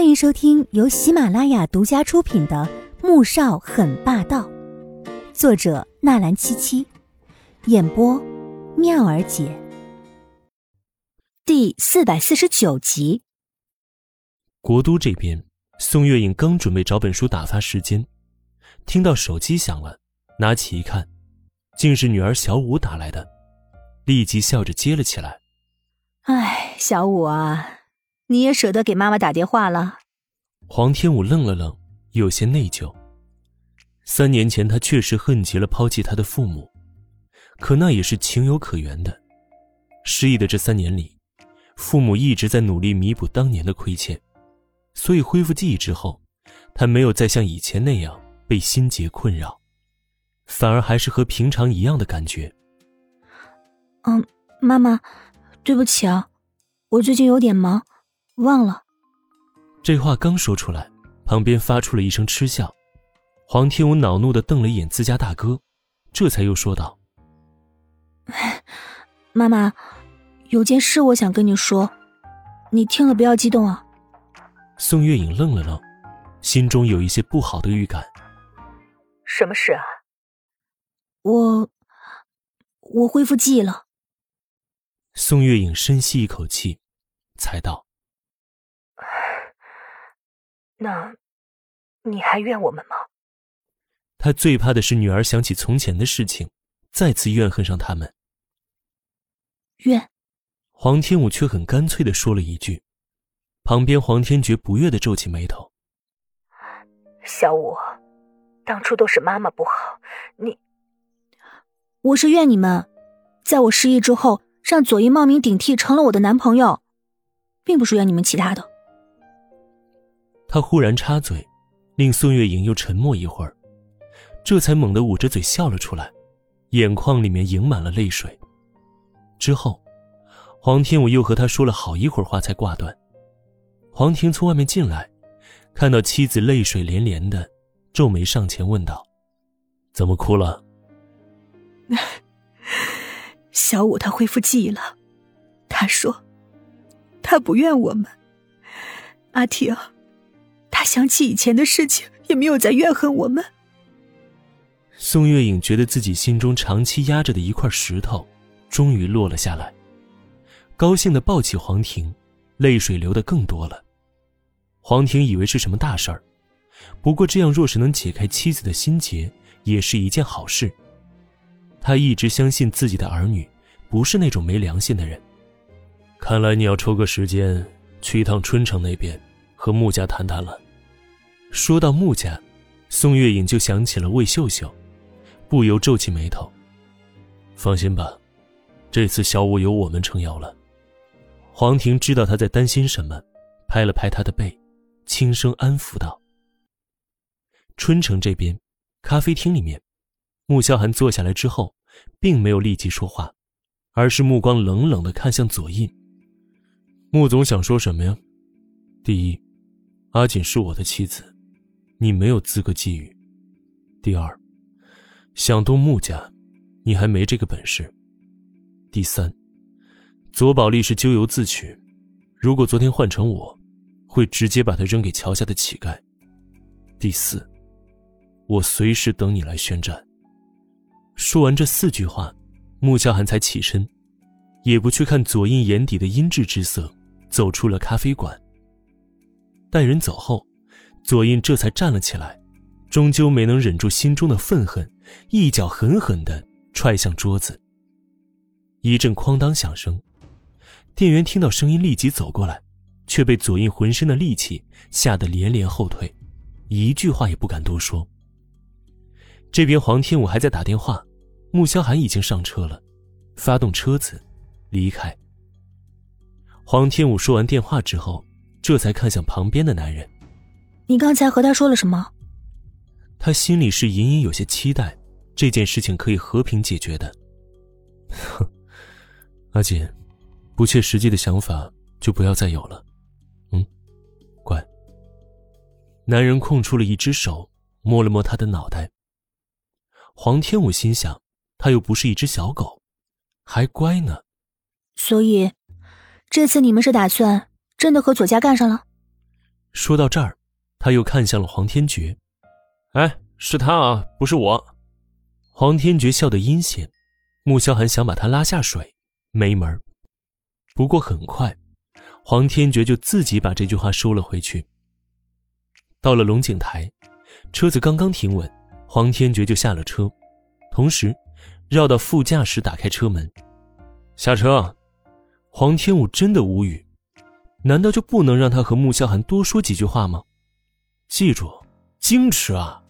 欢迎收听由喜马拉雅独家出品的《穆少很霸道》，作者纳兰七七，演播妙儿姐。第四百四十九集。国都这边，宋月影刚准备找本书打发时间，听到手机响了，拿起一看，竟是女儿小五打来的，立即笑着接了起来。哎，小五啊。你也舍得给妈妈打电话了？黄天武愣了愣，有些内疚。三年前他确实恨极了抛弃他的父母，可那也是情有可原的。失忆的这三年里，父母一直在努力弥补当年的亏欠，所以恢复记忆之后，他没有再像以前那样被心结困扰，反而还是和平常一样的感觉。嗯，妈妈，对不起啊，我最近有点忙。忘了，这话刚说出来，旁边发出了一声嗤笑。黄天武恼怒的瞪了一眼自家大哥，这才又说道：“妈妈，有件事我想跟你说，你听了不要激动啊。”宋月影愣了愣，心中有一些不好的预感。什么事啊？我，我恢复记忆了。宋月影深吸一口气，才道。那，你还怨我们吗？他最怕的是女儿想起从前的事情，再次怨恨上他们。怨。黄天武却很干脆的说了一句，旁边黄天觉不悦的皱起眉头。小五，当初都是妈妈不好，你，我是怨你们，在我失忆之后，让左一冒名顶替成了我的男朋友，并不是怨你们其他的。他忽然插嘴，令宋月莹又沉默一会儿，这才猛地捂着嘴笑了出来，眼眶里面盈满了泪水。之后，黄天武又和他说了好一会儿话，才挂断。黄婷从外面进来，看到妻子泪水连连的，皱眉上前问道：“怎么哭了？” 小五他恢复记忆了，他说：“他不怨我们。”阿婷。他想起以前的事情，也没有再怨恨我们。宋月影觉得自己心中长期压着的一块石头，终于落了下来，高兴的抱起黄婷，泪水流的更多了。黄婷以为是什么大事儿，不过这样若是能解开妻子的心结，也是一件好事。他一直相信自己的儿女，不是那种没良心的人。看来你要抽个时间去一趟春城那边，和穆家谈谈了。说到穆家，宋月影就想起了魏秀秀，不由皱起眉头。放心吧，这次小五有我们撑腰了。黄婷知道他在担心什么，拍了拍他的背，轻声安抚道：“春城这边，咖啡厅里面，穆萧寒坐下来之后，并没有立即说话，而是目光冷冷的看向左印。穆总想说什么呀？第一，阿锦是我的妻子。”你没有资格觊觎。第二，想动穆家，你还没这个本事。第三，左宝丽是咎由自取，如果昨天换成我，会直接把他扔给桥下的乞丐。第四，我随时等你来宣战。说完这四句话，穆萧寒才起身，也不去看左印眼底的阴鸷之色，走出了咖啡馆。待人走后。左印这才站了起来，终究没能忍住心中的愤恨，一脚狠狠的踹向桌子。一阵哐当响声，店员听到声音立即走过来，却被左印浑身的力气吓得连连后退，一句话也不敢多说。这边黄天武还在打电话，穆萧寒已经上车了，发动车子离开。黄天武说完电话之后，这才看向旁边的男人。你刚才和他说了什么？他心里是隐隐有些期待，这件事情可以和平解决的。哼，阿锦，不切实际的想法就不要再有了。嗯，乖。男人空出了一只手，摸了摸他的脑袋。黄天武心想，他又不是一只小狗，还乖呢。所以，这次你们是打算真的和左家干上了？说到这儿，他又看向了黄天觉：“哎，是他啊，不是我。”黄天觉笑得阴险，穆萧寒想把他拉下水，没门不过很快，黄天觉就自己把这句话收了回去。到了龙井台，车子刚刚停稳，黄天觉就下了车，同时绕到副驾驶打开车门，下车。黄天武真的无语，难道就不能让他和穆萧寒多说几句话吗？记住，矜持啊！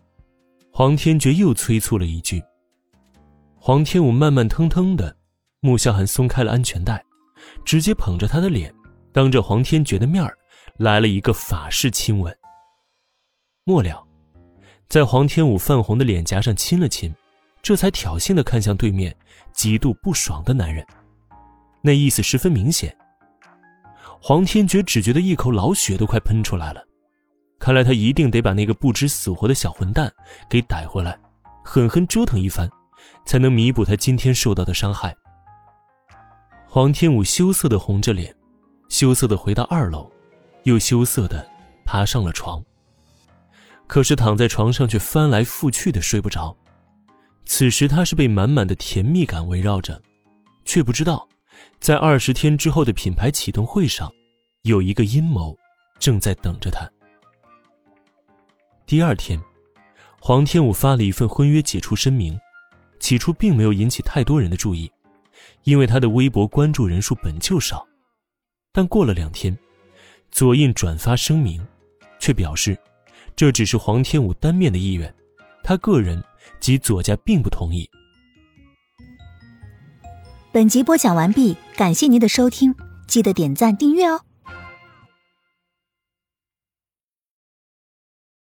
黄天觉又催促了一句。黄天武慢慢腾腾的，穆萧寒松开了安全带，直接捧着他的脸，当着黄天觉的面来了一个法式亲吻。末了，在黄天武泛红的脸颊上亲了亲，这才挑衅的看向对面极度不爽的男人，那意思十分明显。黄天觉只觉得一口老血都快喷出来了，看来他一定得把那个不知死活的小混蛋给逮回来，狠狠折腾一番，才能弥补他今天受到的伤害。黄天武羞涩的红着脸，羞涩的回到二楼，又羞涩的爬上了床。可是躺在床上却翻来覆去的睡不着，此时他是被满满的甜蜜感围绕着，却不知道，在二十天之后的品牌启动会上，有一个阴谋正在等着他。第二天，黄天武发了一份婚约解除声明，起初并没有引起太多人的注意，因为他的微博关注人数本就少，但过了两天，左印转发声明，却表示。这只是黄天武单面的意愿，他个人及左家并不同意。本集播讲完毕，感谢您的收听，记得点赞订阅哦。